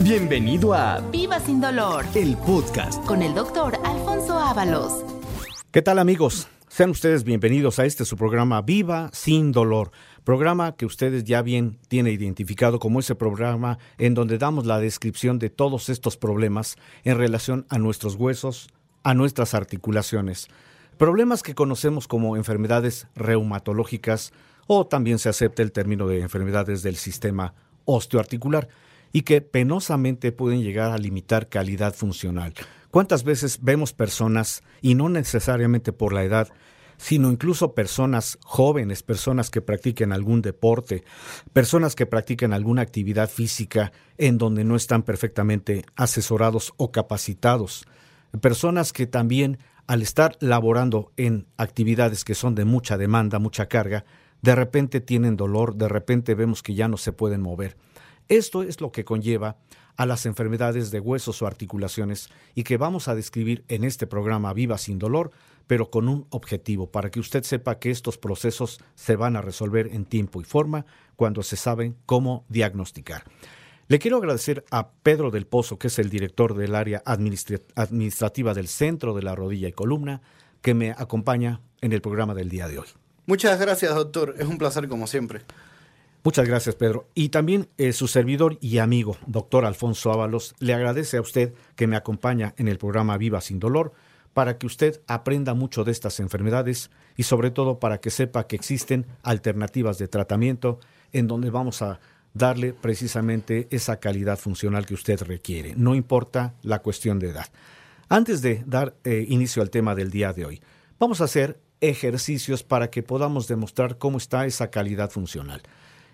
Bienvenido a Viva sin dolor el podcast. con el doctor Alfonso Ábalos. ¿Qué tal amigos? Sean ustedes bienvenidos a este su programa Viva sin dolor, programa que ustedes ya bien tienen identificado como ese programa en donde damos la descripción de todos estos problemas en relación a nuestros huesos, a nuestras articulaciones. Problemas que conocemos como enfermedades reumatológicas o también se acepta el término de enfermedades del sistema osteoarticular y que penosamente pueden llegar a limitar calidad funcional. ¿Cuántas veces vemos personas, y no necesariamente por la edad, sino incluso personas jóvenes, personas que practiquen algún deporte, personas que practiquen alguna actividad física en donde no están perfectamente asesorados o capacitados, personas que también al estar laborando en actividades que son de mucha demanda, mucha carga, de repente tienen dolor, de repente vemos que ya no se pueden mover. Esto es lo que conlleva a las enfermedades de huesos o articulaciones y que vamos a describir en este programa Viva sin dolor, pero con un objetivo, para que usted sepa que estos procesos se van a resolver en tiempo y forma cuando se saben cómo diagnosticar. Le quiero agradecer a Pedro del Pozo, que es el director del área administra- administrativa del Centro de la Rodilla y Columna, que me acompaña en el programa del día de hoy. Muchas gracias, doctor. Es un placer como siempre. Muchas gracias, Pedro. Y también eh, su servidor y amigo, doctor Alfonso Ábalos, le agradece a usted que me acompaña en el programa Viva sin Dolor para que usted aprenda mucho de estas enfermedades y sobre todo para que sepa que existen alternativas de tratamiento en donde vamos a darle precisamente esa calidad funcional que usted requiere, no importa la cuestión de edad. Antes de dar eh, inicio al tema del día de hoy, vamos a hacer ejercicios para que podamos demostrar cómo está esa calidad funcional.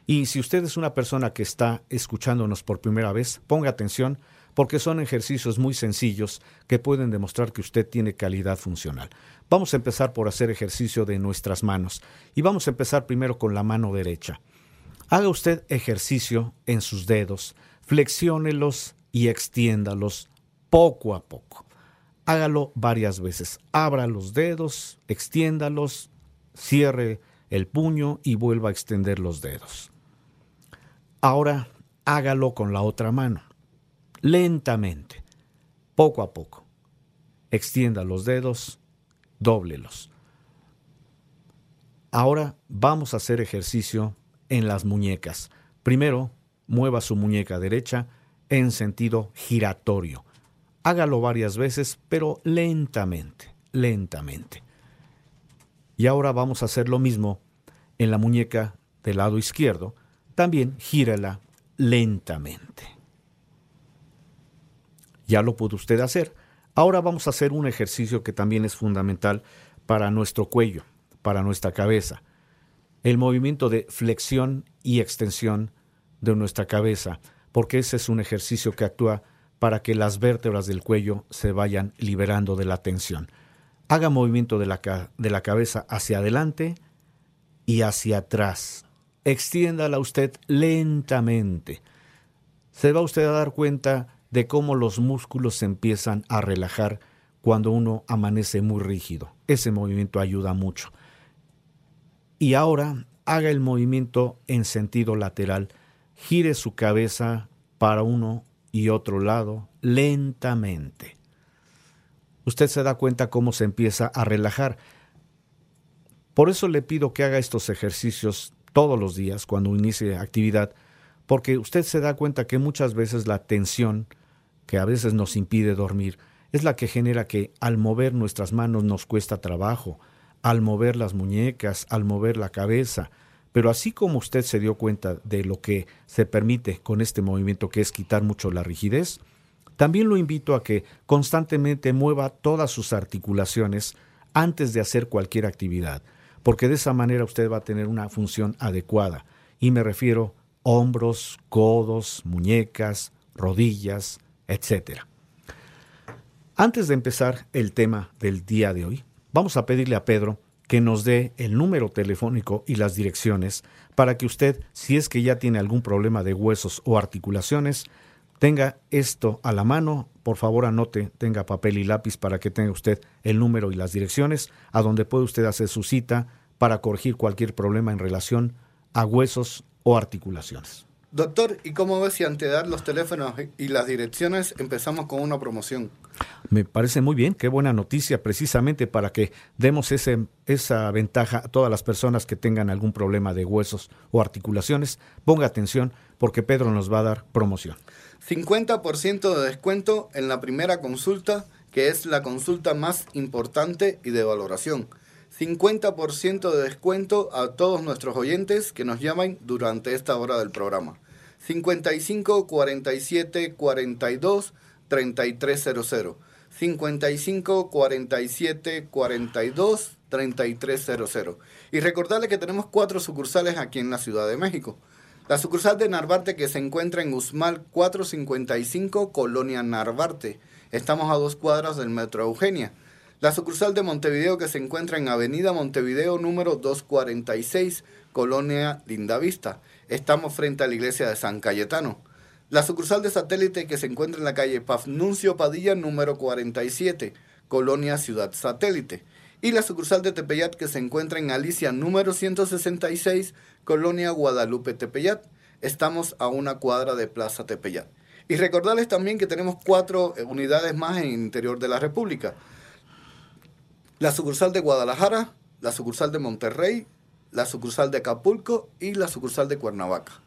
Y si usted es una persona que está escuchándonos por primera vez, ponga atención porque son ejercicios muy sencillos que pueden demostrar que usted tiene calidad funcional. Vamos a empezar por hacer ejercicio de nuestras manos y vamos a empezar primero con la mano derecha. Haga usted ejercicio en sus dedos, flexiónelos y extiéndalos poco a poco. Hágalo varias veces. Abra los dedos, extiéndalos, cierre el puño y vuelva a extender los dedos. Ahora hágalo con la otra mano, lentamente, poco a poco. Extienda los dedos, dóblelos. Ahora vamos a hacer ejercicio en las muñecas. Primero, mueva su muñeca derecha en sentido giratorio. Hágalo varias veces, pero lentamente, lentamente. Y ahora vamos a hacer lo mismo en la muñeca del lado izquierdo. También gírala lentamente. Ya lo pudo usted hacer. Ahora vamos a hacer un ejercicio que también es fundamental para nuestro cuello, para nuestra cabeza. El movimiento de flexión y extensión de nuestra cabeza, porque ese es un ejercicio que actúa para que las vértebras del cuello se vayan liberando de la tensión. Haga movimiento de la, de la cabeza hacia adelante y hacia atrás. Extiéndala usted lentamente. Se va usted a dar cuenta de cómo los músculos se empiezan a relajar cuando uno amanece muy rígido. Ese movimiento ayuda mucho. Y ahora haga el movimiento en sentido lateral. Gire su cabeza para uno y otro lado lentamente. Usted se da cuenta cómo se empieza a relajar. Por eso le pido que haga estos ejercicios todos los días cuando inicie actividad, porque usted se da cuenta que muchas veces la tensión que a veces nos impide dormir es la que genera que al mover nuestras manos nos cuesta trabajo, al mover las muñecas, al mover la cabeza. Pero así como usted se dio cuenta de lo que se permite con este movimiento, que es quitar mucho la rigidez, también lo invito a que constantemente mueva todas sus articulaciones antes de hacer cualquier actividad, porque de esa manera usted va a tener una función adecuada. Y me refiero hombros, codos, muñecas, rodillas, etc. Antes de empezar el tema del día de hoy, vamos a pedirle a Pedro que nos dé el número telefónico y las direcciones para que usted, si es que ya tiene algún problema de huesos o articulaciones, tenga esto a la mano. Por favor, anote, tenga papel y lápiz para que tenga usted el número y las direcciones a donde puede usted hacer su cita para corregir cualquier problema en relación a huesos o articulaciones. Doctor, ¿y cómo ves si ante dar los teléfonos y las direcciones empezamos con una promoción? Me parece muy bien, qué buena noticia precisamente para que demos ese, esa ventaja a todas las personas que tengan algún problema de huesos o articulaciones. Ponga atención porque Pedro nos va a dar promoción. 50% de descuento en la primera consulta, que es la consulta más importante y de valoración. 50% de descuento a todos nuestros oyentes que nos llaman durante esta hora del programa. 55 47 42 3300. 55 47 42 3300. Y recordarle que tenemos cuatro sucursales aquí en la Ciudad de México. La sucursal de Narvarte que se encuentra en Usmal 455, Colonia Narvarte. Estamos a dos cuadras del Metro Eugenia. La sucursal de Montevideo que se encuentra en Avenida Montevideo número 246, Colonia Lindavista. Estamos frente a la iglesia de San Cayetano. La sucursal de satélite que se encuentra en la calle Pafnuncio Padilla número 47, Colonia Ciudad Satélite. Y la sucursal de Tepeyat que se encuentra en Alicia número 166, Colonia Guadalupe Tepeyat. Estamos a una cuadra de Plaza Tepeyat. Y recordarles también que tenemos cuatro unidades más en el interior de la República. La sucursal de Guadalajara, la sucursal de Monterrey, la sucursal de Acapulco y la sucursal de Cuernavaca.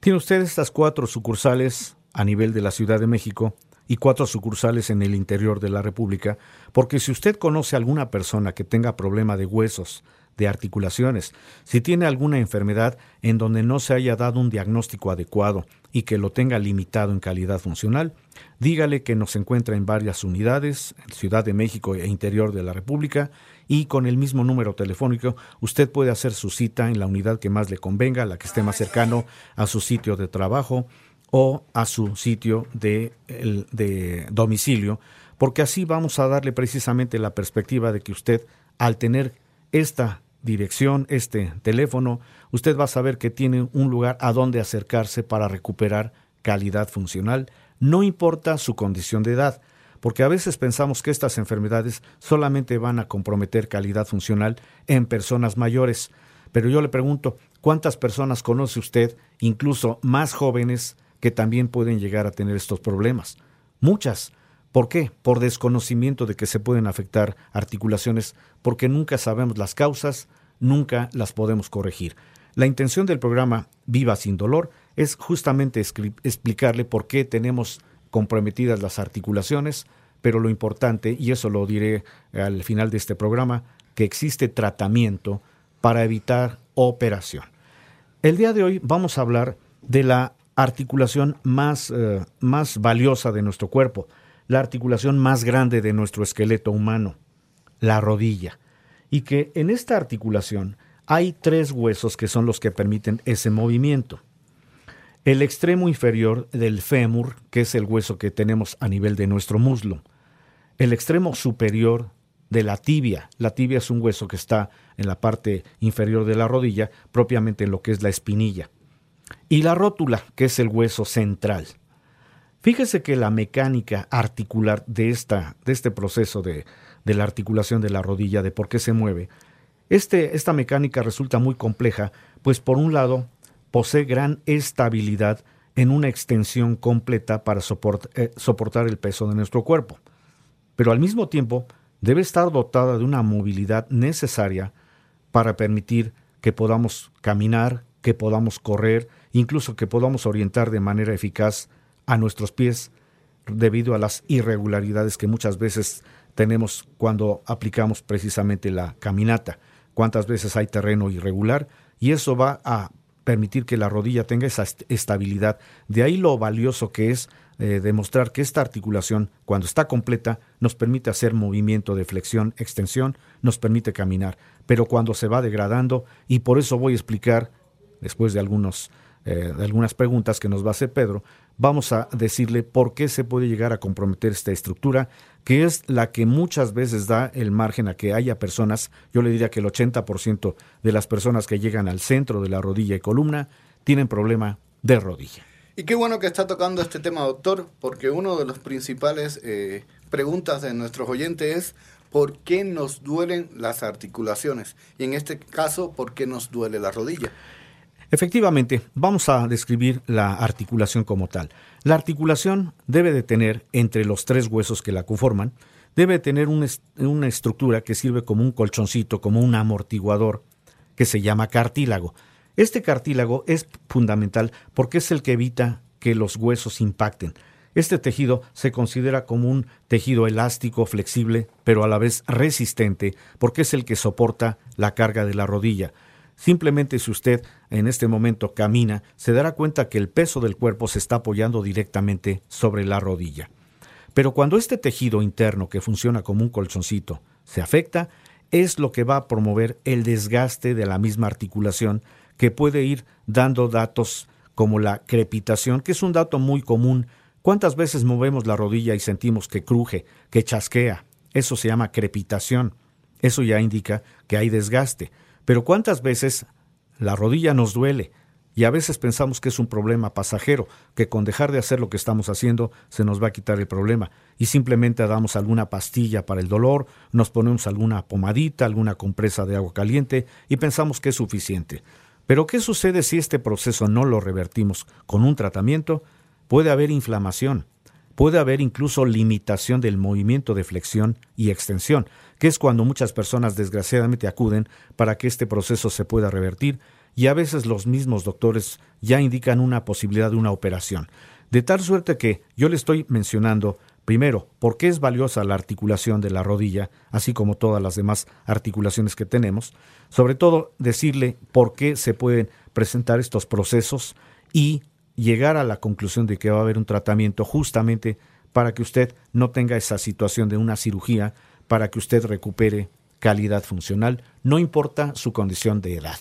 Tiene usted estas cuatro sucursales a nivel de la Ciudad de México y cuatro sucursales en el interior de la República, porque si usted conoce a alguna persona que tenga problema de huesos, de articulaciones, si tiene alguna enfermedad en donde no se haya dado un diagnóstico adecuado y que lo tenga limitado en calidad funcional, dígale que nos encuentra en varias unidades, Ciudad de México e interior de la República, y con el mismo número telefónico usted puede hacer su cita en la unidad que más le convenga, la que esté más cercano a su sitio de trabajo o a su sitio de, de domicilio, porque así vamos a darle precisamente la perspectiva de que usted, al tener esta dirección, este teléfono, usted va a saber que tiene un lugar a donde acercarse para recuperar calidad funcional, no importa su condición de edad, porque a veces pensamos que estas enfermedades solamente van a comprometer calidad funcional en personas mayores. Pero yo le pregunto, ¿cuántas personas conoce usted, incluso más jóvenes, que también pueden llegar a tener estos problemas? Muchas. ¿Por qué? Por desconocimiento de que se pueden afectar articulaciones, porque nunca sabemos las causas, nunca las podemos corregir. La intención del programa Viva sin dolor es justamente explicarle por qué tenemos comprometidas las articulaciones, pero lo importante, y eso lo diré al final de este programa, que existe tratamiento para evitar operación. El día de hoy vamos a hablar de la articulación más, eh, más valiosa de nuestro cuerpo, la articulación más grande de nuestro esqueleto humano, la rodilla, y que en esta articulación hay tres huesos que son los que permiten ese movimiento. El extremo inferior del fémur, que es el hueso que tenemos a nivel de nuestro muslo. El extremo superior de la tibia. La tibia es un hueso que está en la parte inferior de la rodilla, propiamente en lo que es la espinilla. Y la rótula, que es el hueso central. Fíjese que la mecánica articular de, esta, de este proceso de, de, la articulación de la rodilla, de por qué se mueve, este, esta mecánica resulta muy compleja, pues por un lado posee gran estabilidad en una extensión completa para eh, soportar el peso de nuestro cuerpo, pero al mismo tiempo debe estar dotada de una movilidad necesaria para permitir que podamos caminar, que podamos correr, incluso que podamos orientar de manera eficaz a nuestros pies debido a las irregularidades que muchas veces tenemos cuando aplicamos precisamente la caminata. Cuántas veces hay terreno irregular y eso va a permitir que la rodilla tenga esa estabilidad. De ahí lo valioso que es eh, demostrar que esta articulación, cuando está completa, nos permite hacer movimiento de flexión, extensión, nos permite caminar. Pero cuando se va degradando, y por eso voy a explicar, después de, algunos, eh, algunas preguntas que nos va a hacer Pedro, vamos a decirle por qué se puede llegar a comprometer esta estructura, que es la que muchas veces da el margen a que haya personas, yo le diría que el 80% de las personas que llegan al centro de la rodilla y columna tienen problema de rodilla. Y qué bueno que está tocando este tema, doctor, porque uno de los principales eh, preguntas de nuestros oyentes es ¿por qué nos duelen las articulaciones? Y en este caso, ¿por qué nos duele la rodilla? Efectivamente, vamos a describir la articulación como tal. La articulación debe de tener entre los tres huesos que la conforman, debe tener una, una estructura que sirve como un colchoncito, como un amortiguador, que se llama cartílago. Este cartílago es fundamental porque es el que evita que los huesos impacten. Este tejido se considera como un tejido elástico, flexible, pero a la vez resistente, porque es el que soporta la carga de la rodilla. Simplemente si usted en este momento camina, se dará cuenta que el peso del cuerpo se está apoyando directamente sobre la rodilla. Pero cuando este tejido interno que funciona como un colchoncito se afecta, es lo que va a promover el desgaste de la misma articulación que puede ir dando datos como la crepitación, que es un dato muy común. ¿Cuántas veces movemos la rodilla y sentimos que cruje, que chasquea? Eso se llama crepitación. Eso ya indica que hay desgaste. Pero ¿cuántas veces la rodilla nos duele? Y a veces pensamos que es un problema pasajero, que con dejar de hacer lo que estamos haciendo se nos va a quitar el problema. Y simplemente damos alguna pastilla para el dolor, nos ponemos alguna pomadita, alguna compresa de agua caliente y pensamos que es suficiente. Pero ¿qué sucede si este proceso no lo revertimos con un tratamiento? Puede haber inflamación, puede haber incluso limitación del movimiento de flexión y extensión, que es cuando muchas personas desgraciadamente acuden para que este proceso se pueda revertir y a veces los mismos doctores ya indican una posibilidad de una operación. De tal suerte que yo le estoy mencionando Primero, por qué es valiosa la articulación de la rodilla, así como todas las demás articulaciones que tenemos. Sobre todo, decirle por qué se pueden presentar estos procesos y llegar a la conclusión de que va a haber un tratamiento justamente para que usted no tenga esa situación de una cirugía, para que usted recupere calidad funcional, no importa su condición de edad.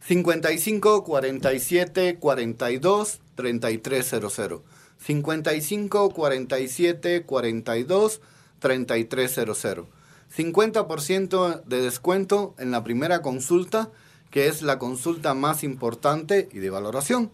55 47 42 3300. 55 47 42 3300. 50% de descuento en la primera consulta, que es la consulta más importante y de valoración.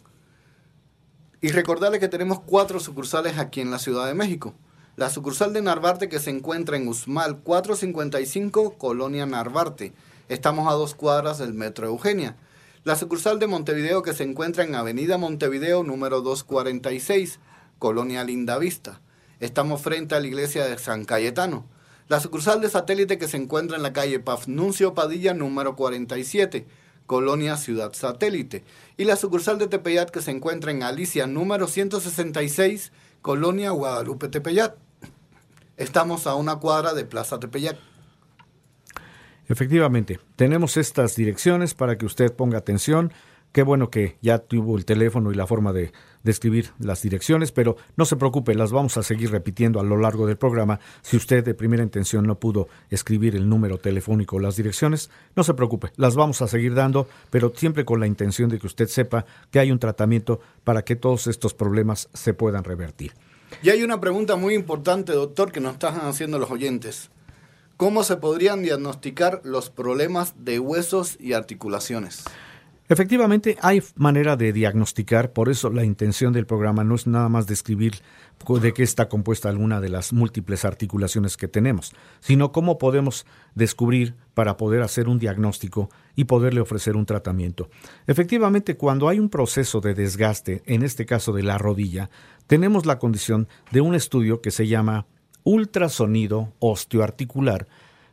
Y recordarle que tenemos cuatro sucursales aquí en la Ciudad de México. La sucursal de Narvarte que se encuentra en Usmal 455, Colonia Narvarte. Estamos a dos cuadras del Metro Eugenia. La sucursal de Montevideo que se encuentra en Avenida Montevideo número 246, Colonia Lindavista. Estamos frente a la iglesia de San Cayetano. La sucursal de satélite que se encuentra en la calle Pafnuncio Padilla número 47, Colonia Ciudad Satélite. Y la sucursal de Tepeyat que se encuentra en Alicia número 166, Colonia Guadalupe Tepeyat. Estamos a una cuadra de Plaza Tepeyat. Efectivamente, tenemos estas direcciones para que usted ponga atención. Qué bueno que ya tuvo el teléfono y la forma de, describir las direcciones, pero no se preocupe, las vamos a seguir repitiendo a lo largo del programa. Si usted de primera intención no pudo escribir el número telefónico o las direcciones, no se preocupe, las vamos a seguir dando, pero siempre con la intención de que usted sepa que hay un tratamiento para que todos estos problemas se puedan revertir. Y hay una pregunta muy importante, doctor, que nos están haciendo los oyentes. ¿Cómo se podrían diagnosticar los problemas de huesos y articulaciones? Efectivamente, hay manera de diagnosticar, por eso la intención del programa no es nada más describir de qué está compuesta alguna de las múltiples articulaciones que tenemos, sino cómo podemos descubrir para poder hacer un diagnóstico y poderle ofrecer un tratamiento. Efectivamente, cuando hay un proceso de desgaste, en este caso de la rodilla, tenemos la condición de un estudio que se llama ultrasonido osteoarticular,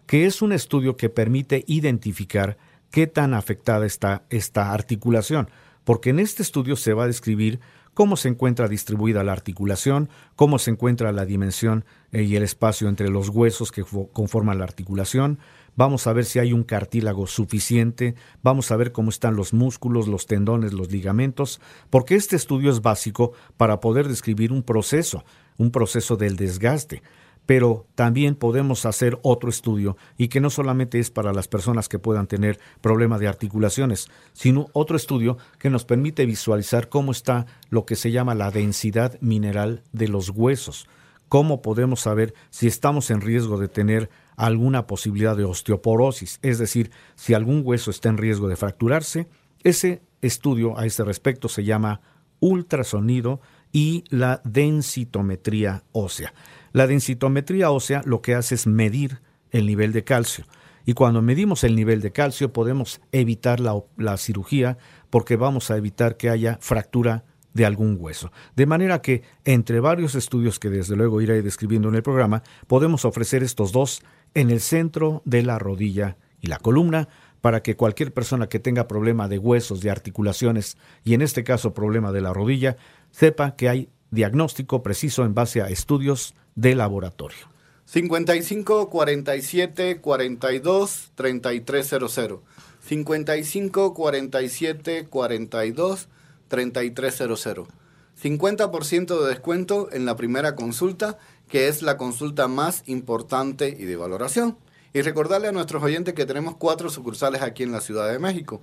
que es un estudio que permite identificar qué tan afectada está esta articulación, porque en este estudio se va a describir cómo se encuentra distribuida la articulación, cómo se encuentra la dimensión eh, y el espacio entre los huesos que conforman la articulación, vamos a ver si hay un cartílago suficiente, vamos a ver cómo están los músculos, los tendones, los ligamentos, porque este estudio es básico para poder describir un proceso, un proceso del desgaste pero también podemos hacer otro estudio y que no solamente es para las personas que puedan tener problemas de articulaciones, sino otro estudio que nos permite visualizar cómo está lo que se llama la densidad mineral de los huesos, cómo podemos saber si estamos en riesgo de tener alguna posibilidad de osteoporosis, es decir, si algún hueso está en riesgo de fracturarse. Ese estudio a este respecto se llama ultrasonido y la densitometría ósea. La densitometría ósea lo que hace es medir el nivel de calcio Y cuando medimos el nivel de calcio podemos evitar la, cirugía porque vamos a evitar que haya fractura de algún hueso. De manera que, entre varios estudios que desde luego iré describiendo en el programa, podemos ofrecer estos dos en el centro de la rodilla y la columna para que cualquier persona que tenga problema de huesos, de articulaciones y en este caso problema de la rodilla, sepa que hay diagnóstico preciso en base a estudios de laboratorio. 55 47 42 3300. 55 47 42 3300. 50% de descuento en la primera consulta, que es la consulta más importante y de valoración. Y recordarle a nuestros oyentes que tenemos cuatro sucursales aquí en la Ciudad de México.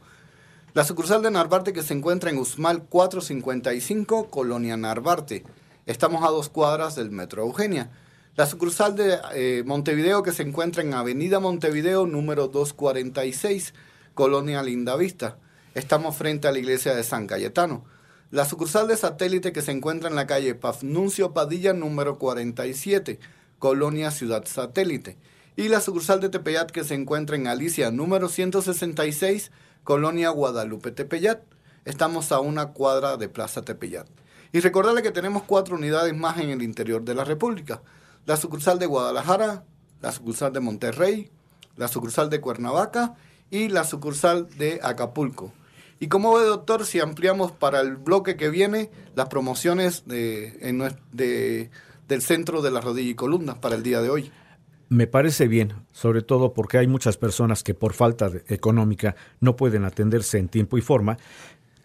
La sucursal de Narvarte que se encuentra en Usmal 455, Colonia Narvarte. Estamos a dos cuadras del Metro Eugenia. La sucursal de eh, Montevideo que se encuentra en Avenida Montevideo número 246, Colonia Lindavista. Estamos frente a la iglesia de San Cayetano. La sucursal de satélite que se encuentra en la calle Pafnuncio Padilla número 47, Colonia Ciudad Satélite. Y la sucursal de Tepeyat que se encuentra en Alicia número 166, Colonia Guadalupe Tepeyat. Estamos a una cuadra de Plaza Tepeyat. Y recordarle que tenemos cuatro unidades más en el interior de la República. La sucursal de Guadalajara, la sucursal de Monterrey, la sucursal de Cuernavaca y la sucursal de Acapulco. Y como ve, doctor, si ampliamos para el bloque que viene las promociones de, del centro de la rodilla y columna para el día de hoy. Me parece bien, sobre todo porque hay muchas personas que por falta económica no pueden atenderse en tiempo y forma.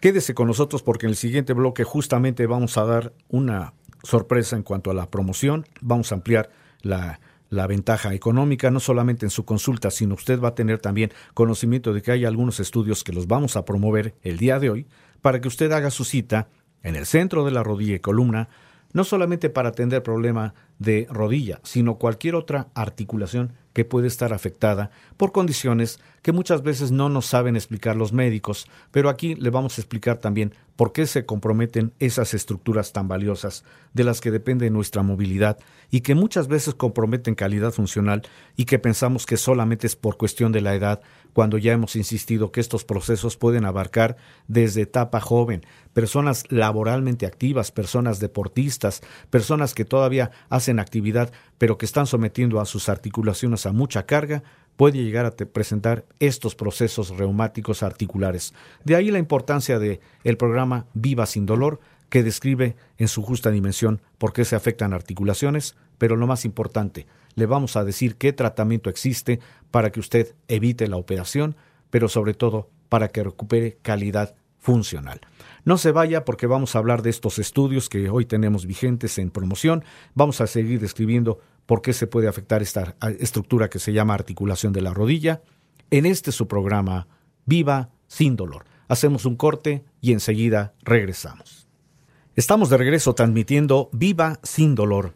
Quédese con nosotros porque en el siguiente bloque justamente vamos a dar una sorpresa en cuanto a la promoción, vamos a ampliar la, la ventaja económica, no solamente en su consulta, sino usted va a tener también conocimiento de que hay algunos estudios que los vamos a promover el día de hoy para que usted haga su cita en el centro de la rodilla y columna, no solamente para atender problema de rodilla, sino cualquier otra articulación que puede estar afectada por condiciones que muchas veces no nos saben explicar los médicos, pero aquí le vamos a explicar también por qué se comprometen esas estructuras tan valiosas de las que depende nuestra movilidad y que muchas veces comprometen calidad funcional y que pensamos que solamente es por cuestión de la edad, cuando ya hemos insistido que estos procesos pueden abarcar desde etapa joven, personas laboralmente activas, personas deportistas, personas que todavía hacen actividad pero que están sometiendo a sus articulaciones a mucha carga, puede llegar a presentar estos procesos reumáticos articulares. De ahí la importancia de el programa Viva sin dolor, que describe en su justa dimensión por qué se afectan articulaciones, pero lo más importante, le vamos a decir qué tratamiento existe para que usted evite la operación, pero sobre todo para que recupere calidad funcional. No se vaya porque vamos a hablar de estos estudios que hoy tenemos vigentes en promoción. Vamos a seguir describiendo por qué se puede afectar esta estructura que se llama articulación de la rodilla. En este su programa, Viva sin dolor. Hacemos un corte y enseguida regresamos. Estamos de regreso transmitiendo Viva sin dolor.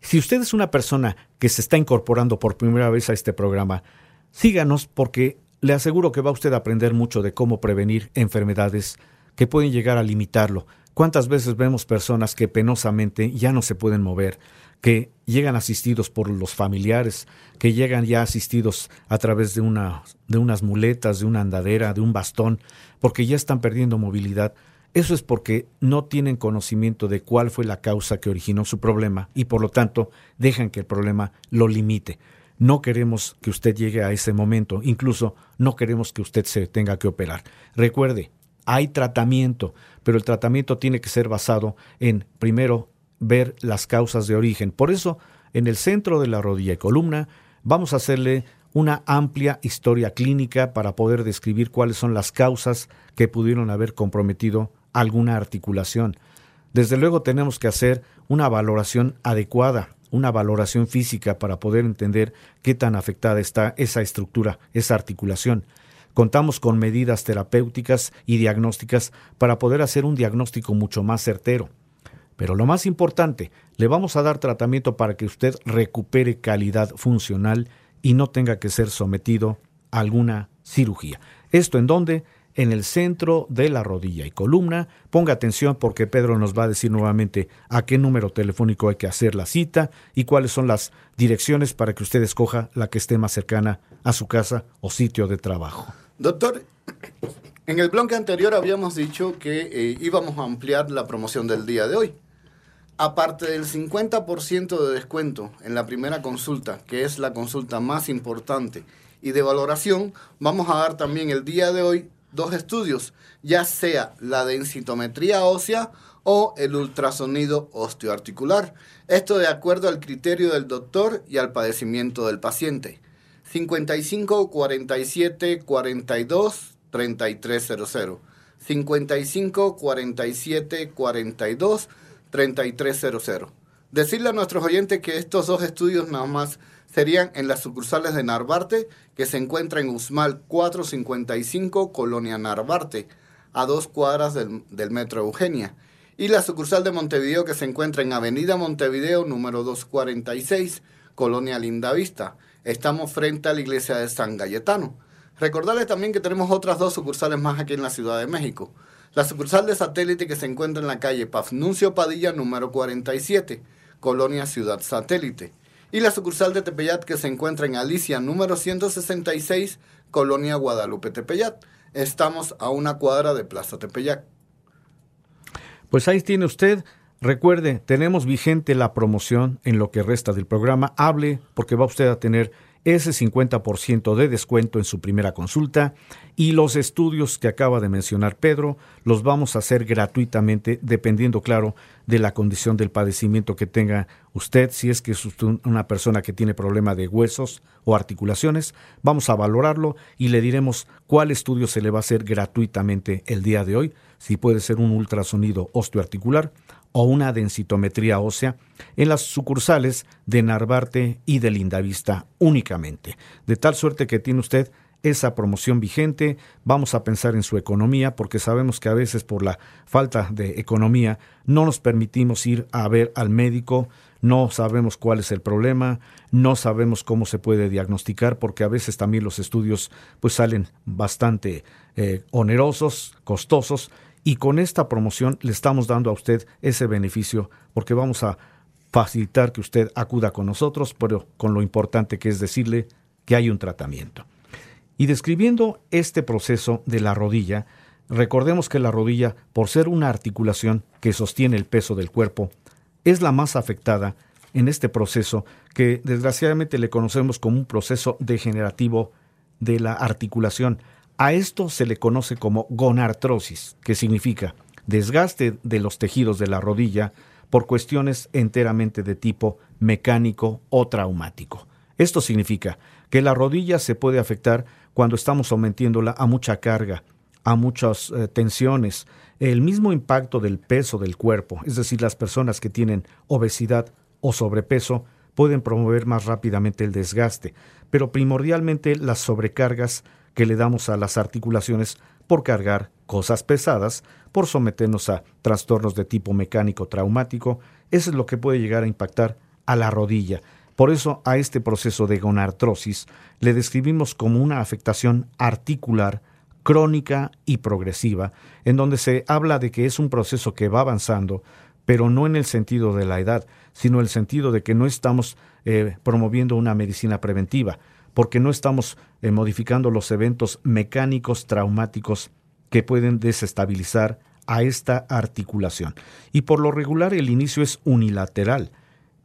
Si usted es una persona que se está incorporando por primera vez a este programa, síganos porque le aseguro que va usted a aprender mucho de cómo prevenir enfermedades que pueden llegar a limitarlo. ¿Cuántas veces vemos personas que penosamente ya no se pueden mover, que llegan asistidos por los familiares, que llegan ya asistidos a través de, una, de unas muletas, de una andadera, de un bastón, porque ya están perdiendo movilidad? Eso es porque no tienen conocimiento de cuál fue la causa que originó su problema y por lo tanto dejan que el problema lo limite. No queremos que usted llegue a ese momento, incluso no queremos que usted se tenga que operar. Recuerde, hay tratamiento, pero el tratamiento tiene que ser basado en, primero, ver las causas de origen. Por eso, en el centro de la rodilla y columna, vamos a hacerle una amplia historia clínica para poder describir cuáles son las causas que pudieron haber comprometido alguna articulación. Desde luego tenemos que hacer una valoración adecuada, una valoración física para poder entender qué tan afectada está esa estructura, esa articulación. Contamos con medidas terapéuticas y diagnósticas para poder hacer un diagnóstico mucho más certero. Pero lo más importante, le vamos a dar tratamiento para que usted recupere calidad funcional y no tenga que ser sometido a alguna cirugía. ¿Esto en dónde? En el centro de la rodilla y columna. Ponga atención porque Pedro nos va a decir nuevamente a qué número telefónico hay que hacer la cita y cuáles son las direcciones para que usted escoja la que esté más cercana a su casa o sitio de trabajo. Doctor, en el bloque anterior habíamos dicho que eh, íbamos a ampliar la promoción del día de hoy. Aparte del 50% de descuento en la primera consulta, que es la consulta más importante, y de valoración, vamos a dar también el día de hoy dos estudios, ya sea la densitometría ósea o el ultrasonido osteoarticular. Esto de acuerdo al criterio del doctor y al padecimiento del paciente. 55 47 42 3300. 55 47 42 3300. Decirle a nuestros oyentes que estos dos estudios nada más serían en las sucursales de Narvarte, que se encuentra en Usmal 455, Colonia Narvarte, a dos cuadras del, del Metro Eugenia. Y la sucursal de Montevideo, que se encuentra en Avenida Montevideo, número 246, Colonia Lindavista. Estamos frente a la iglesia de San Galletano. Recordarles también que tenemos otras dos sucursales más aquí en la Ciudad de México. La sucursal de satélite que se encuentra en la calle Pafnuncio Padilla número 47, Colonia Ciudad Satélite. Y la sucursal de Tepeyat que se encuentra en Alicia número 166, Colonia Guadalupe Tepeyat. Estamos a una cuadra de Plaza Tepeyac. Pues ahí tiene usted. Recuerde, tenemos vigente la promoción en lo que resta del programa. Hable porque va usted a tener ese 50% de descuento en su primera consulta y los estudios que acaba de mencionar Pedro los vamos a hacer gratuitamente dependiendo, claro, de la condición del padecimiento que tenga usted. Si es que es una persona que tiene problema de huesos o articulaciones, vamos a valorarlo y le diremos cuál estudio se le va a hacer gratuitamente el día de hoy, si puede ser un ultrasonido osteoarticular o una densitometría ósea en las sucursales de Narvarte y de Lindavista únicamente. De tal suerte que tiene usted esa promoción vigente, vamos a pensar en su economía, porque sabemos que a veces por la falta de economía no nos permitimos ir a ver al médico, no sabemos cuál es el problema, no sabemos cómo se puede diagnosticar, porque a veces también los estudios pues salen bastante eh, onerosos, costosos, y con esta promoción le estamos dando a usted ese beneficio porque vamos a facilitar que usted acuda con nosotros, pero con lo importante que es decirle que hay un tratamiento. Y describiendo este proceso de la rodilla, recordemos que la rodilla, por ser una articulación que sostiene el peso del cuerpo, es la más afectada en este proceso que desgraciadamente le conocemos como un proceso degenerativo de la articulación. A esto se le conoce como gonartrosis, que significa desgaste de los tejidos de la rodilla por cuestiones enteramente de tipo mecánico o traumático. Esto significa que la rodilla se puede afectar cuando estamos sometiéndola a mucha carga, a muchas eh, tensiones, el mismo impacto del peso del cuerpo, es decir, las personas que tienen obesidad o sobrepeso pueden promover más rápidamente el desgaste, pero primordialmente las sobrecargas que le damos a las articulaciones por cargar cosas pesadas, por someternos a trastornos de tipo mecánico traumático, eso es lo que puede llegar a impactar a la rodilla. Por eso a este proceso de gonartrosis le describimos como una afectación articular crónica y progresiva, en donde se habla de que es un proceso que va avanzando, pero no en el sentido de la edad, sino en el sentido de que no estamos eh, promoviendo una medicina preventiva, porque no estamos eh, modificando los eventos mecánicos traumáticos que pueden desestabilizar a esta articulación. Y por lo regular el inicio es unilateral.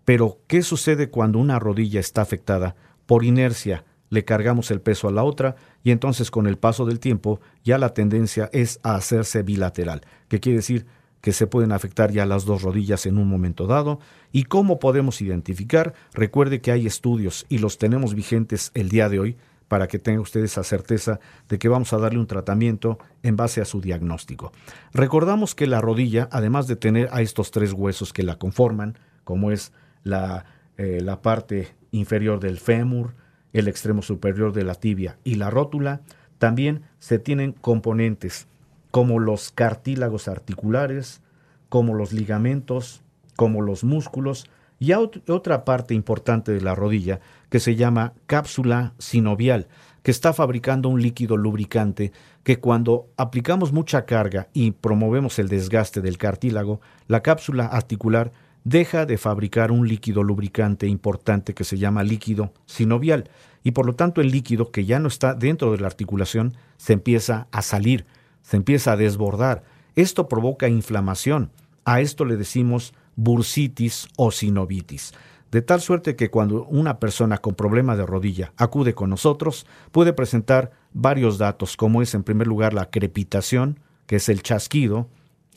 Pero, ¿qué sucede cuando una rodilla está afectada? Por inercia, le cargamos el peso a la otra y entonces con el paso del tiempo ya la tendencia es a hacerse bilateral, que quiere decir que se pueden afectar ya las dos rodillas en un momento dado. ¿Y cómo podemos identificar? Recuerde que hay estudios y los tenemos vigentes el día de hoy para que tenga usted esa certeza de que vamos a darle un tratamiento en base a su diagnóstico. Recordamos que la rodilla, además de tener a estos tres huesos que la conforman, como es la, eh, la parte inferior del fémur, el extremo superior de la tibia y la rótula, también se tienen componentes como los cartílagos articulares, como los ligamentos, como los músculos, y otra parte importante de la rodilla que se llama cápsula sinovial, que está fabricando un líquido lubricante que cuando aplicamos mucha carga y promovemos el desgaste del cartílago, la cápsula articular deja de fabricar un líquido lubricante importante que se llama líquido sinovial. Y por lo tanto el líquido que ya no está dentro de la articulación se empieza a salir, se empieza a desbordar. Esto provoca inflamación. A esto le decimos bursitis o sinovitis. De tal suerte que cuando una persona con problema de rodilla acude con nosotros, puede presentar varios datos, como es en primer lugar la crepitación, que es el chasquido,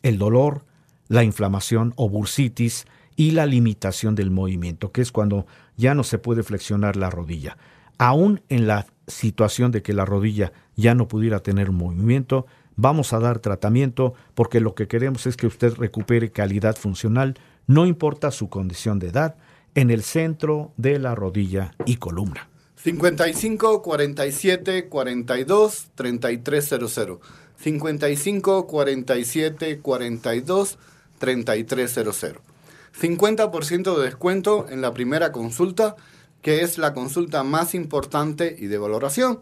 el dolor, la inflamación o bursitis y la limitación del movimiento, que es cuando ya no se puede flexionar la rodilla. Aún en la situación de que la rodilla ya no pudiera tener movimiento, vamos a dar tratamiento porque lo que queremos es que usted recupere calidad funcional, no importa su condición de edad, en el centro de la rodilla y columna. 55 47 42 3300. 55 47 42 3300. 50% de descuento en la primera consulta, que es la consulta más importante y de valoración,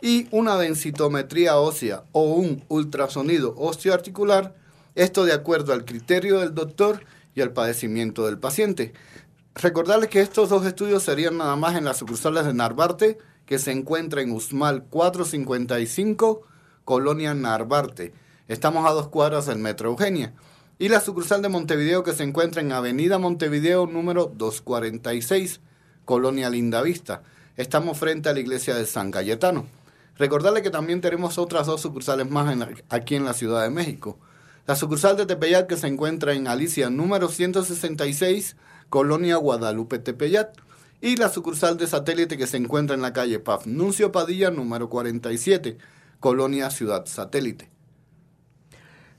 y una densitometría ósea o un ultrasonido osteoarticular, esto de acuerdo al criterio del doctor y al padecimiento del paciente. Recordarles que estos dos estudios serían nada más en las sucursales de Narvarte, que se encuentra en Usmal 455, Colonia Narvarte. Estamos a dos cuadras del Metro Eugenia. Y la sucursal de Montevideo, que se encuentra en Avenida Montevideo número 246, Colonia Lindavista. Estamos frente a la iglesia de San Cayetano. Recordarles que también tenemos otras dos sucursales más aquí en la Ciudad de México. La sucursal de Tepeyac, que se encuentra en Alicia número 166, Colonia Guadalupe Tepeyat, y la sucursal de satélite que se encuentra en la calle Paf Nuncio Padilla número 47, Colonia Ciudad Satélite.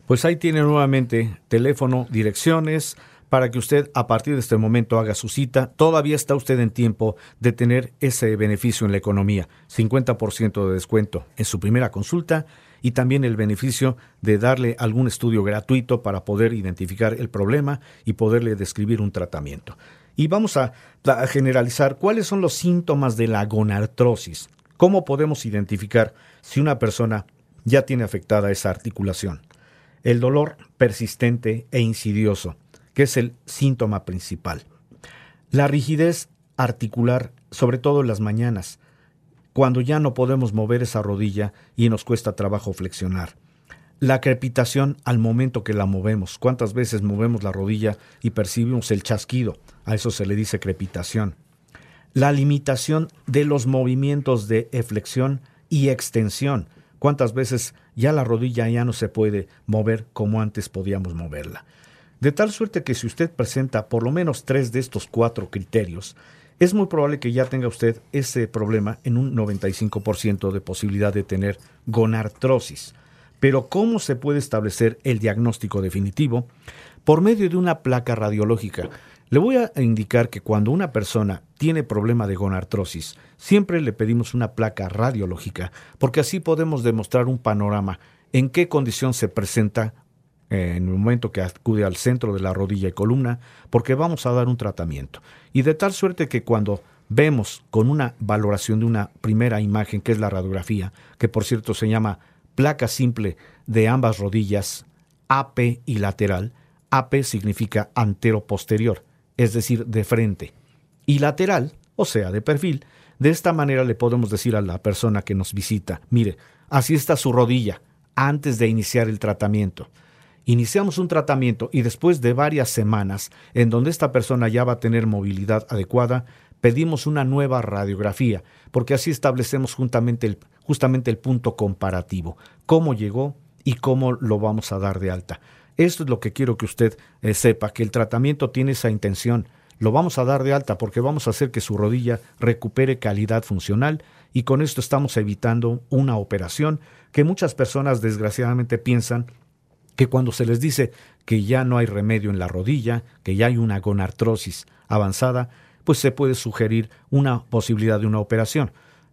Pues ahí tiene nuevamente teléfono, direcciones, para que usted a partir de este momento haga su cita. Todavía está usted en tiempo de tener ese beneficio en la economía, 50% de descuento en su primera consulta y también el beneficio de darle algún estudio gratuito para poder identificar el problema y poderle describir un tratamiento. Y vamos a, generalizar cuáles son los síntomas de la gonartrosis. ¿Cómo podemos identificar si una persona ya tiene afectada esa articulación? El dolor persistente e insidioso, que es el síntoma principal. La rigidez articular, sobre todo en las mañanas, cuando ya no podemos mover esa rodilla y nos cuesta trabajo flexionar. La crepitación al momento que la movemos. ¿Cuántas veces movemos la rodilla y percibimos el chasquido? A eso se le dice crepitación. La limitación de los movimientos de flexión y extensión. ¿Cuántas veces ya la rodilla ya no se puede mover como antes podíamos moverla? De tal suerte que si usted presenta por lo menos tres de estos cuatro criterios, es muy probable que ya tenga usted ese problema en un 95% de posibilidad de tener gonartrosis. Pero ¿cómo se puede establecer el diagnóstico definitivo? Por medio de una placa radiológica. Le voy a indicar que cuando una persona tiene problema de gonartrosis, siempre le pedimos una placa radiológica, porque así podemos demostrar un panorama en qué condición se presenta en el momento que acude al centro de la rodilla y columna, porque vamos a dar un tratamiento. Y de tal suerte que cuando vemos con una valoración de una primera imagen, que es la radiografía, que por cierto se llama placa simple de ambas rodillas, AP y lateral, AP significa antero-posterior, es decir, de frente, y lateral, o sea, de perfil, de esta manera le podemos decir a la persona que nos visita, mire, así está su rodilla antes de iniciar el tratamiento iniciamos un tratamiento y después de varias semanas en donde esta persona ya va a tener movilidad adecuada, pedimos una nueva radiografía, porque así establecemos justamente el, punto comparativo, cómo llegó y cómo lo vamos a dar de alta. Esto es lo que quiero que usted eh, sepa, que el tratamiento tiene esa intención. Lo vamos a dar de alta porque vamos a hacer que su rodilla recupere calidad funcional y con esto estamos evitando una operación que muchas personas desgraciadamente piensan que cuando se les dice que ya no hay remedio en la rodilla, que ya hay una gonartrosis avanzada, pues se puede sugerir una posibilidad de una operación.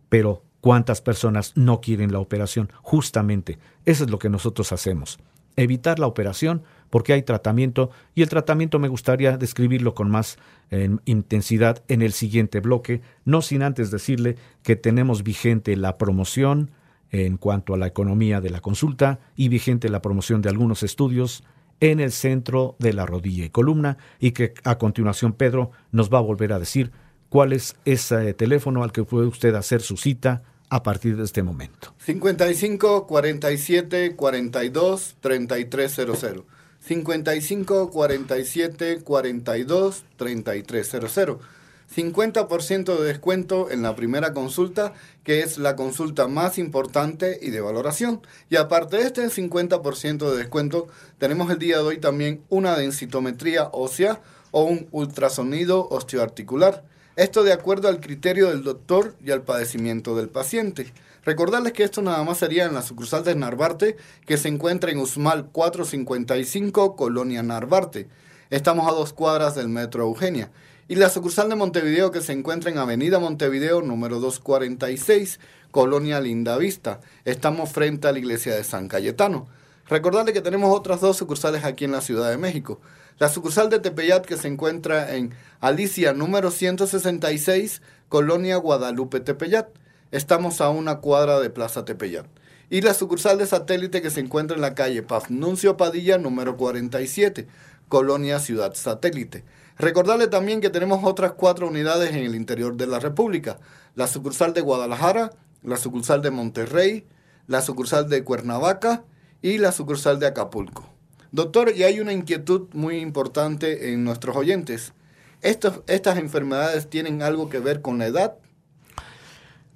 Pero ¿cuántas personas no quieren la operación? Justamente, eso es lo que nosotros hacemos. Evitar la operación porque hay tratamiento y el tratamiento me gustaría describirlo con más eh, intensidad en el siguiente bloque, no sin antes decirle que tenemos vigente la promoción en cuanto a la economía de la consulta y vigente la promoción de algunos estudios en el centro de la rodilla y columna y que a continuación Pedro nos va a volver a decir cuál es ese teléfono al que puede usted hacer su cita a partir de este momento. 55 47 42 3300. 55 47 42 3300. 50% de descuento en la primera consulta, que es la consulta más importante y de valoración. Y aparte de este 50% de descuento, tenemos el día de hoy también una densitometría ósea o un ultrasonido osteoarticular. Esto de acuerdo al criterio del doctor y al padecimiento del paciente. Recordarles que esto nada más sería en la sucursal de Narvarte, que se encuentra en Usmal 455, Colonia Narvarte. Estamos a dos cuadras del Metro Eugenia. Y la sucursal de Montevideo, que se encuentra en Avenida Montevideo, número 246, Colonia Lindavista. Estamos frente a la iglesia de San Cayetano. Recordarles que tenemos otras dos sucursales aquí en la Ciudad de México. La sucursal de Tepeyat que se encuentra en Alicia número 166, Colonia Guadalupe Tepeyat. Estamos a una cuadra de Plaza Tepeyat. Y la sucursal de satélite que se encuentra en la calle Pafnuncio Padilla número 47, Colonia Ciudad Satélite. Recordarle también que tenemos otras cuatro unidades en el interior de la República. La sucursal de Guadalajara, la sucursal de Monterrey, la sucursal de Cuernavaca y la sucursal de Acapulco. Doctor, y hay una inquietud muy importante en nuestros oyentes. ¿Estas enfermedades tienen algo que ver con la edad?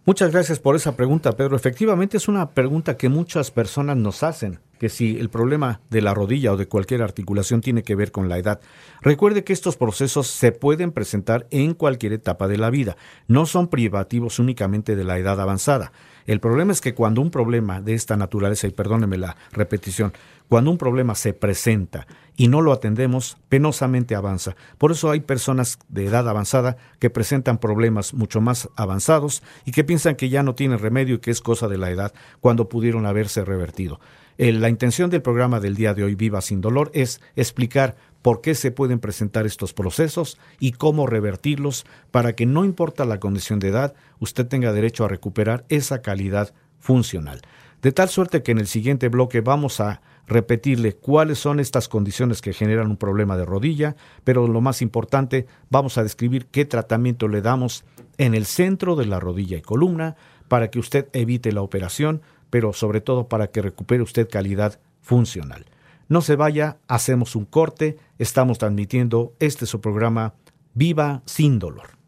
Muchas gracias por esa pregunta, Pedro. Efectivamente es una pregunta que muchas personas nos hacen, que si el problema de la rodilla o de cualquier articulación tiene que ver con la edad. Recuerde que estos procesos se pueden presentar en cualquier etapa de la vida, no son privativos únicamente de la edad avanzada. El problema es que cuando un problema de esta naturaleza, y perdóneme la repetición, cuando un problema se presenta y no lo atendemos, penosamente avanza. Por eso hay personas de edad avanzada que presentan problemas mucho más avanzados y que piensan que ya no tienen remedio y que es cosa de la edad cuando pudieron haberse revertido. La intención del programa del día de hoy, Viva sin Dolor, es explicar por qué se pueden presentar estos procesos y cómo revertirlos para que no importa la condición de edad, usted tenga derecho a recuperar esa calidad funcional. De tal suerte que en el siguiente bloque vamos a repetirle cuáles son estas condiciones que generan un problema de rodilla, pero lo más importante, vamos a describir qué tratamiento le damos en el centro de la rodilla y columna para que usted evite la operación, pero sobre todo para que recupere usted calidad funcional. No se vaya, hacemos un corte, estamos transmitiendo este su programa Viva sin dolor.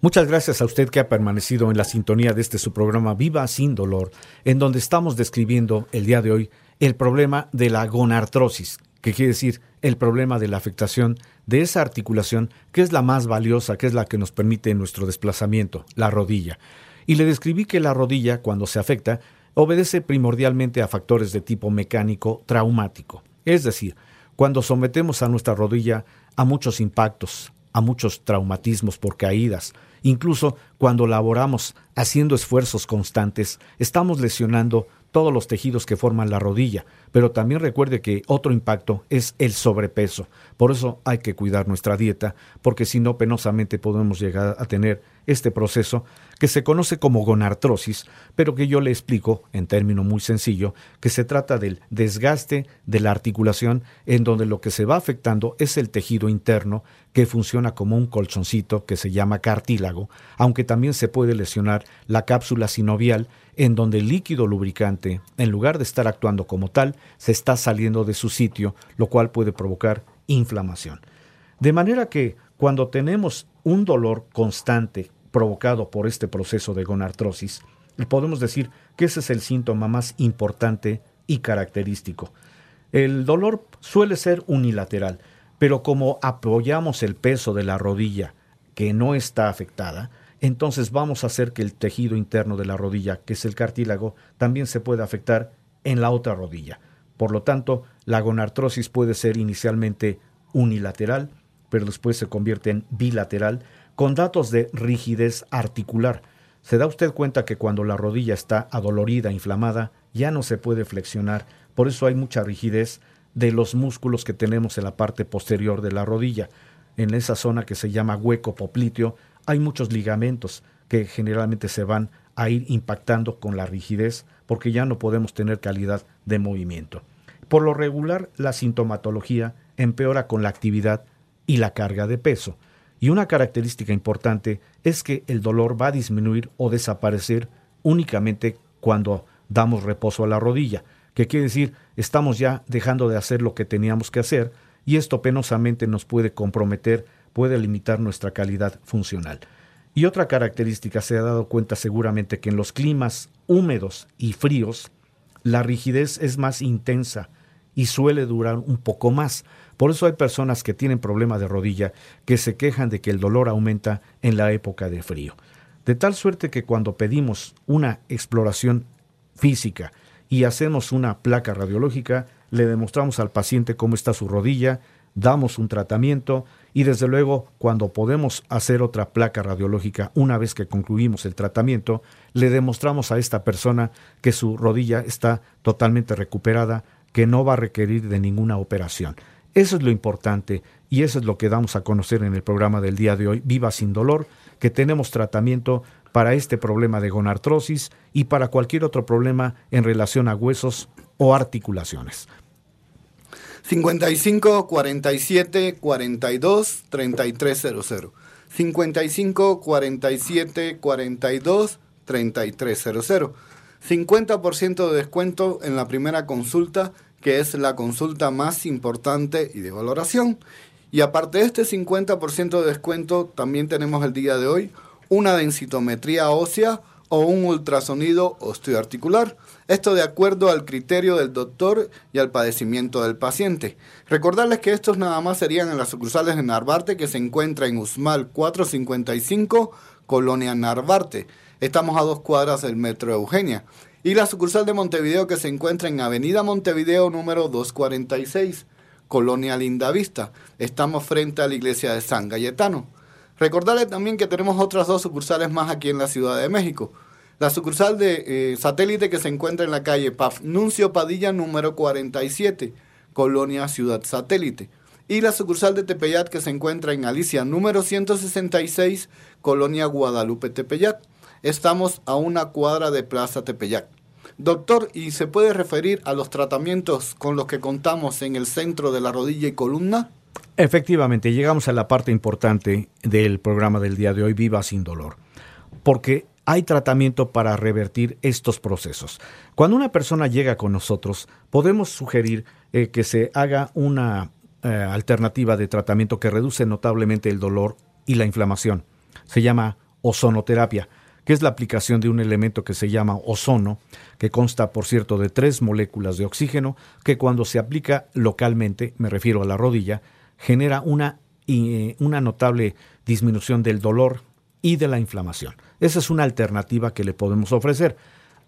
Muchas gracias a usted que ha permanecido en la sintonía de este su programa Viva sin dolor, en donde estamos describiendo el día de hoy el problema de la gonartrosis, que quiere decir el problema de la afectación de esa articulación que es la más valiosa, que es la que nos permite nuestro desplazamiento, la rodilla. Y le describí que la rodilla, cuando se afecta, obedece primordialmente a factores de tipo mecánico traumático. Es decir, cuando sometemos a nuestra rodilla a muchos impactos, a muchos traumatismos por caídas, incluso cuando laboramos haciendo esfuerzos constantes, estamos lesionando todos los tejidos que forman la rodilla, pero también recuerde que otro impacto es el sobrepeso. Por eso hay que cuidar nuestra dieta, porque si no, penosamente podemos llegar a tener este proceso que se conoce como gonartrosis, pero que yo le explico en término muy sencillo que se trata del desgaste de la articulación en donde lo que se va afectando es el tejido interno que funciona como un colchoncito que se llama cartílago, aunque también se puede lesionar la cápsula sinovial en donde el líquido lubricante, en lugar de estar actuando como tal, se está saliendo de su sitio, lo cual puede provocar inflamación. De manera que cuando tenemos un dolor constante provocado por este proceso de gonartrosis, podemos decir que ese es el síntoma más importante y característico. El dolor suele ser unilateral, pero como apoyamos el peso de la rodilla que no está afectada, entonces vamos a hacer que el tejido interno de la rodilla, que es el cartílago, también se pueda afectar en la otra rodilla. Por lo tanto, la gonartrosis puede ser inicialmente unilateral, pero después se convierte en bilateral, con datos de rigidez articular. Se da usted cuenta que cuando la rodilla está adolorida, inflamada, ya no se puede flexionar, por eso hay mucha rigidez de los músculos que tenemos en la parte posterior de la rodilla. En esa zona que se llama hueco popliteo hay muchos ligamentos que generalmente se van a ir impactando con la rigidez porque ya no podemos tener calidad de movimiento. Por lo regular, la sintomatología empeora con la actividad y la carga de peso. Y una característica importante es que el dolor va a disminuir o desaparecer únicamente cuando damos reposo a la rodilla, que quiere decir estamos ya dejando de hacer lo que teníamos que hacer y esto penosamente nos puede comprometer, puede limitar nuestra calidad funcional. Y otra característica se ha dado cuenta seguramente que en los climas húmedos y fríos, la rigidez es más intensa y suele durar un poco más. Por eso hay personas que tienen problema de rodilla que se quejan de que el dolor aumenta en la época de frío. De tal suerte que cuando pedimos una exploración física y hacemos una placa radiológica, le demostramos al paciente cómo está su rodilla, damos un tratamiento y desde luego cuando podemos hacer otra placa radiológica una vez que concluimos el tratamiento, le demostramos a esta persona que su rodilla está totalmente recuperada, que no va a requerir de ninguna operación. Eso es lo importante y eso es lo que damos a conocer en el programa del día de hoy, Viva sin dolor, que tenemos tratamiento para este problema de gonartrosis y para cualquier otro problema en relación a huesos o articulaciones. 55 47 42 3300. 55 47 42 3300. 50% de descuento en la primera consulta, que es la consulta más importante y de valoración. Y aparte de este 50% de descuento, también tenemos el día de hoy una densitometría ósea o un ultrasonido osteoarticular. Esto de acuerdo al criterio del doctor y al padecimiento del paciente. Recordarles que estos nada más serían en las sucursales de Narvarte que se encuentra en Usmal 455, Colonia Narvarte. Estamos a dos cuadras del Metro Eugenia. Y la sucursal de Montevideo que se encuentra en Avenida Montevideo número 246, Colonia Lindavista. Estamos frente a la iglesia de San Galletano. Recordarles también que tenemos otras dos sucursales más aquí en la Ciudad de México. La sucursal de eh, satélite que se encuentra en la calle Paf Nuncio Padilla número 47, Colonia Ciudad Satélite. Y la sucursal de Tepeyat que se encuentra en Alicia número 166, Colonia Guadalupe Tepeyat. Estamos a una cuadra de Plaza Tepeyat. Doctor, ¿y se puede referir a los tratamientos con los que contamos en el centro de la rodilla y columna? Efectivamente, llegamos a la parte importante del programa del día de hoy, Viva sin dolor, porque hay tratamiento para revertir estos procesos. Cuando una persona llega con nosotros, podemos sugerir eh, que se haga una eh, alternativa de tratamiento que reduce notablemente el dolor y la inflamación. Se llama ozonoterapia que es la aplicación de un elemento que se llama ozono, que consta, por cierto, de tres moléculas de oxígeno, que cuando se aplica localmente, me refiero a la rodilla, genera una, eh, una notable disminución del dolor y de la inflamación. Esa es una alternativa que le podemos ofrecer.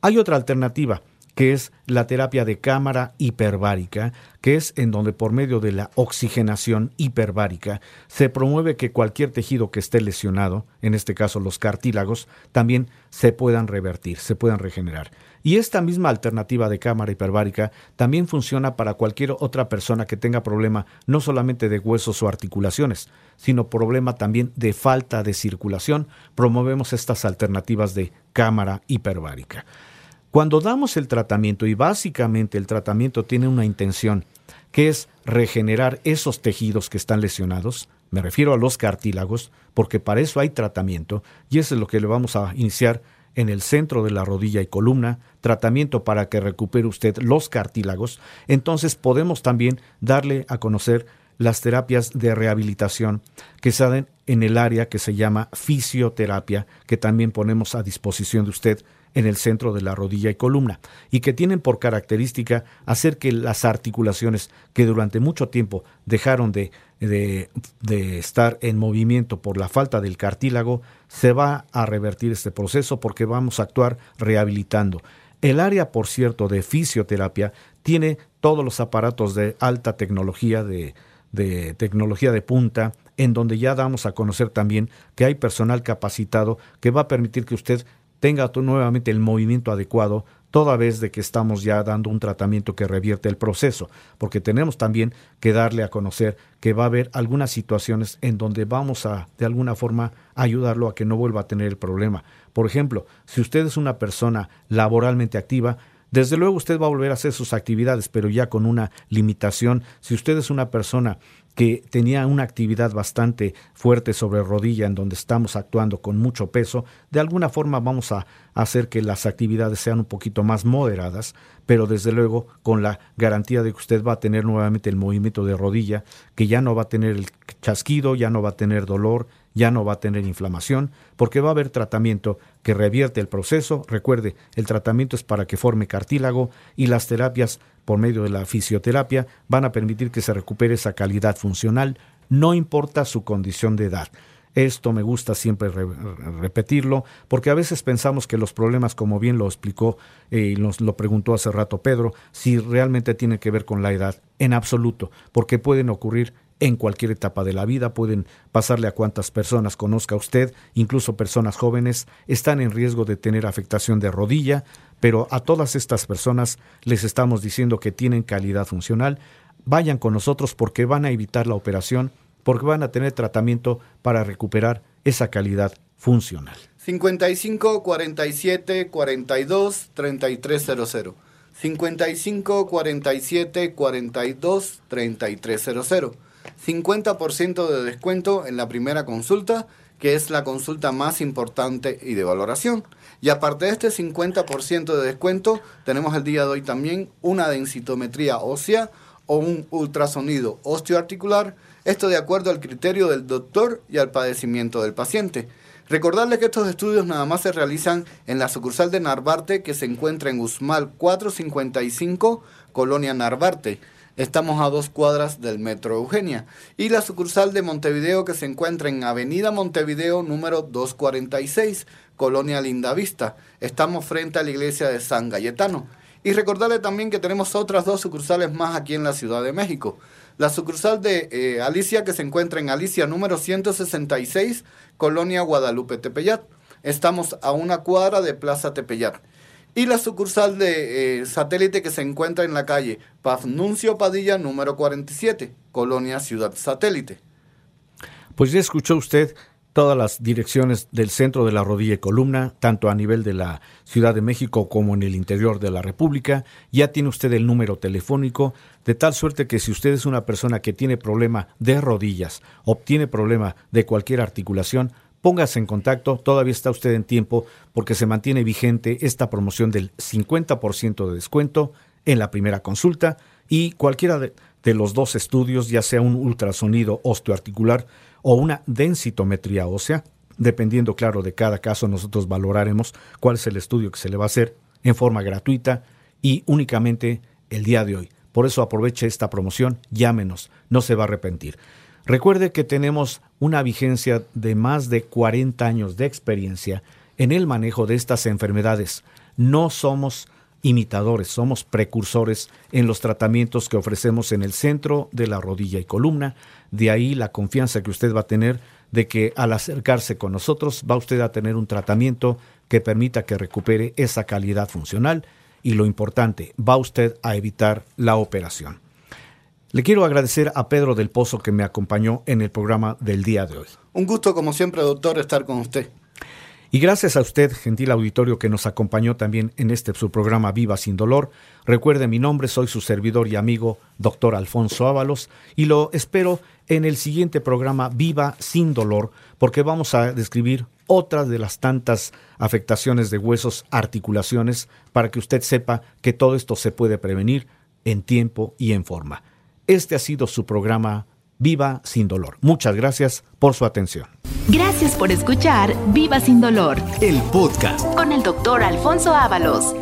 Hay otra alternativa que es la terapia de cámara hiperbárica, que es en donde por medio de la oxigenación hiperbárica se promueve que cualquier tejido que esté lesionado, en este caso los cartílagos, también se puedan revertir, se puedan regenerar. Y esta misma alternativa de cámara hiperbárica también funciona para cualquier otra persona que tenga problema no solamente de huesos o articulaciones, sino problema también de falta de circulación. Promovemos estas alternativas de cámara hiperbárica. Cuando damos el tratamiento, y básicamente el tratamiento tiene una intención, que es regenerar esos tejidos que están lesionados, me refiero a los cartílagos, porque para eso hay tratamiento, y eso es lo que le vamos a iniciar en el centro de la rodilla y columna, tratamiento para que recupere usted los cartílagos, entonces podemos también darle a conocer las terapias de rehabilitación que se dan en el área que se llama fisioterapia, que también ponemos a disposición de usted en el centro de la rodilla y columna, y que tienen por característica hacer que las articulaciones que durante mucho tiempo dejaron de, de, estar en movimiento por la falta del cartílago, se va a revertir este proceso porque vamos a actuar rehabilitando. El área, por cierto, de fisioterapia tiene todos los aparatos de alta tecnología, de, de tecnología de punta, en donde ya damos a conocer también que hay personal capacitado que va a permitir que usted tenga nuevamente el movimiento adecuado toda vez de que estamos ya dando un tratamiento que revierte el proceso, porque tenemos también que darle a conocer que va a haber algunas situaciones en donde vamos a, de alguna forma, ayudarlo a que no vuelva a tener el problema. Por ejemplo, si usted es una persona laboralmente activa, desde luego usted va a volver a hacer sus actividades, pero ya con una limitación. Si usted es una persona que tenía una actividad bastante fuerte sobre rodilla en donde estamos actuando con mucho peso, de alguna forma vamos a hacer que las actividades sean un poquito más moderadas, pero desde luego con la garantía de que usted va a tener nuevamente el movimiento de rodilla, que ya no va a tener el chasquido, ya no va a tener dolor, ya no va a tener inflamación, porque va a haber tratamiento que revierte el proceso. Recuerde, el tratamiento es para que forme cartílago y las terapias por medio de la fisioterapia van a permitir que se recupere esa calidad funcional, no importa su condición de edad. Esto me gusta siempre repetirlo, porque a veces pensamos que los problemas, como bien lo explicó eh, y nos lo preguntó hace rato Pedro, si realmente tiene que ver con la edad. En absoluto, porque pueden ocurrir en cualquier etapa de la vida, pueden pasarle a cuantas personas conozca usted, incluso personas jóvenes, están en riesgo de tener afectación de rodilla, pero a todas estas personas les estamos diciendo que tienen calidad funcional, vayan con nosotros porque van a evitar la operación, porque van a tener tratamiento para recuperar esa calidad funcional. 55 47 42 3300. 55 47 42 3300. 50% de descuento en la primera consulta, que es la consulta más importante y de valoración. Y aparte de este 50% de descuento, tenemos el día de hoy también una densitometría ósea o un ultrasonido osteoarticular, esto de acuerdo al criterio del doctor y al padecimiento del paciente. Recordarles que estos estudios nada más se realizan en la sucursal de Narvarte que se encuentra en Usmal 455, Colonia Narvarte. Estamos a dos cuadras del Metro Eugenia. Y la sucursal de Montevideo que se encuentra en Avenida Montevideo número 246, Colonia Lindavista. Estamos frente a la iglesia de San Galletano. Y recordarle también que tenemos otras dos sucursales más aquí en la Ciudad de México. La sucursal de eh, Alicia que se encuentra en Alicia número 166, Colonia Guadalupe Tepeyat. Estamos a una cuadra de Plaza Tepeyat y la sucursal de eh, satélite que se encuentra en la calle Pafnuncio Padilla número 47, Colonia Ciudad Satélite. Pues ya escuchó usted todas las direcciones del centro de la rodilla y columna, tanto a nivel de la Ciudad de México como en el interior de la República. Ya tiene usted el número telefónico, de tal suerte que si usted es una persona que tiene problema de rodillas o tiene problema de cualquier articulación, Póngase en contacto, todavía está usted en tiempo porque se mantiene vigente esta promoción del 50% de descuento en la primera consulta y cualquiera de, los dos estudios, ya sea un ultrasonido osteoarticular o una densitometría ósea, dependiendo, claro, de cada caso, nosotros valoraremos cuál es el estudio que se le va a hacer en forma gratuita y únicamente el día de hoy. Por eso aproveche esta promoción, llámenos, no se va a arrepentir. Recuerde que tenemos una vigencia de más de 40 años de experiencia en el manejo de estas enfermedades. No somos imitadores, somos precursores en los tratamientos que ofrecemos en el centro de la rodilla y columna. De ahí la confianza que usted va a tener de que al acercarse con nosotros va usted a tener un tratamiento que permita que recupere esa calidad funcional y lo importante, va usted a evitar la operación. Le quiero agradecer a Pedro del Pozo que me acompañó en el programa del día de hoy. Un gusto, como siempre, doctor, estar con usted. Y gracias a usted, gentil auditorio, que nos acompañó también en este su programa Viva sin Dolor. Recuerde mi nombre, soy su servidor y amigo, doctor Alfonso Ábalos, y lo espero en el siguiente programa Viva sin Dolor, porque vamos a describir otras de las tantas afectaciones de huesos, articulaciones, para que usted sepa que todo esto se puede prevenir en tiempo y en forma. Este ha sido su programa Viva sin dolor. Muchas gracias por su atención. Gracias por escuchar Viva sin dolor. El podcast con el doctor Alfonso Ábalos.